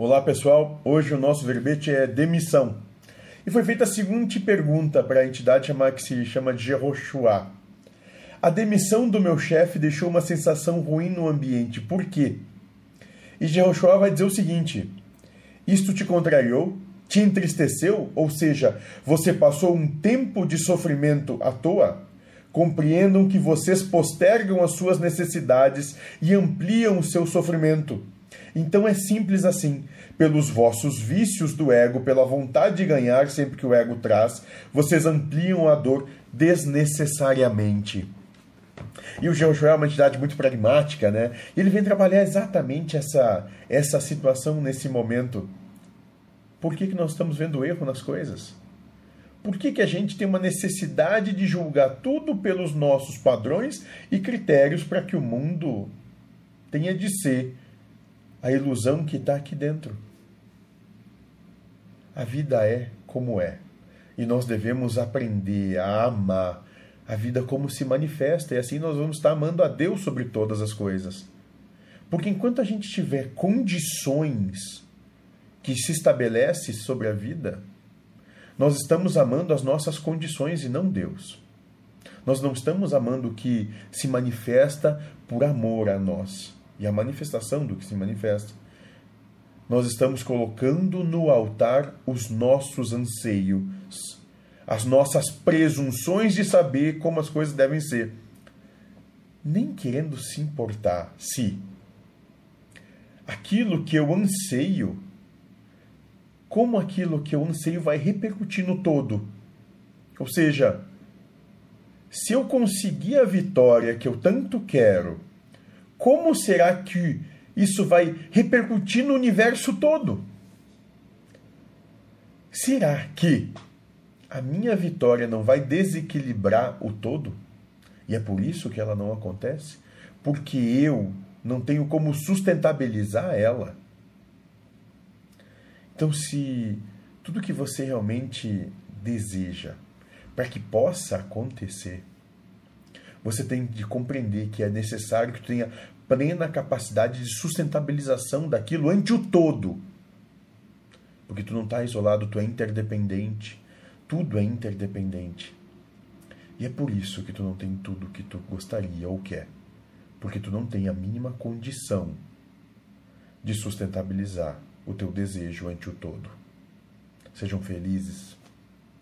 Olá pessoal, hoje o nosso verbete é demissão. E foi feita a seguinte pergunta para a entidade que se chama de Jehoshua. A demissão do meu chefe deixou uma sensação ruim no ambiente, por quê? E Jehoshua vai dizer o seguinte: Isto te contrariou? Te entristeceu? Ou seja, você passou um tempo de sofrimento à toa? Compreendam que vocês postergam as suas necessidades e ampliam o seu sofrimento. Então é simples assim. Pelos vossos vícios do ego, pela vontade de ganhar sempre que o ego traz, vocês ampliam a dor desnecessariamente. E o Jehoshua é uma entidade muito pragmática, né? Ele vem trabalhar exatamente essa, essa situação nesse momento. Por que, que nós estamos vendo erro nas coisas? Por que, que a gente tem uma necessidade de julgar tudo pelos nossos padrões e critérios para que o mundo tenha de ser a ilusão que está aqui dentro. A vida é como é. E nós devemos aprender a amar a vida como se manifesta. E assim nós vamos estar amando a Deus sobre todas as coisas. Porque enquanto a gente tiver condições que se estabelece sobre a vida, nós estamos amando as nossas condições e não Deus. Nós não estamos amando o que se manifesta por amor a nós e a manifestação do que se manifesta. Nós estamos colocando no altar os nossos anseios, as nossas presunções de saber como as coisas devem ser, nem querendo se importar se aquilo que eu anseio, como aquilo que eu anseio vai repercutir no todo. Ou seja, se eu conseguir a vitória que eu tanto quero, como será que isso vai repercutir no universo todo? Será que a minha vitória não vai desequilibrar o todo? E é por isso que ela não acontece? Porque eu não tenho como sustentabilizar ela. Então, se tudo que você realmente deseja para que possa acontecer, você tem de compreender que é necessário que tu tenha plena capacidade de sustentabilização daquilo ante o todo. Porque tu não está isolado, tu é interdependente. Tudo é interdependente. E é por isso que tu não tem tudo que tu gostaria ou quer. Porque tu não tem a mínima condição de sustentabilizar o teu desejo ante o todo. Sejam felizes.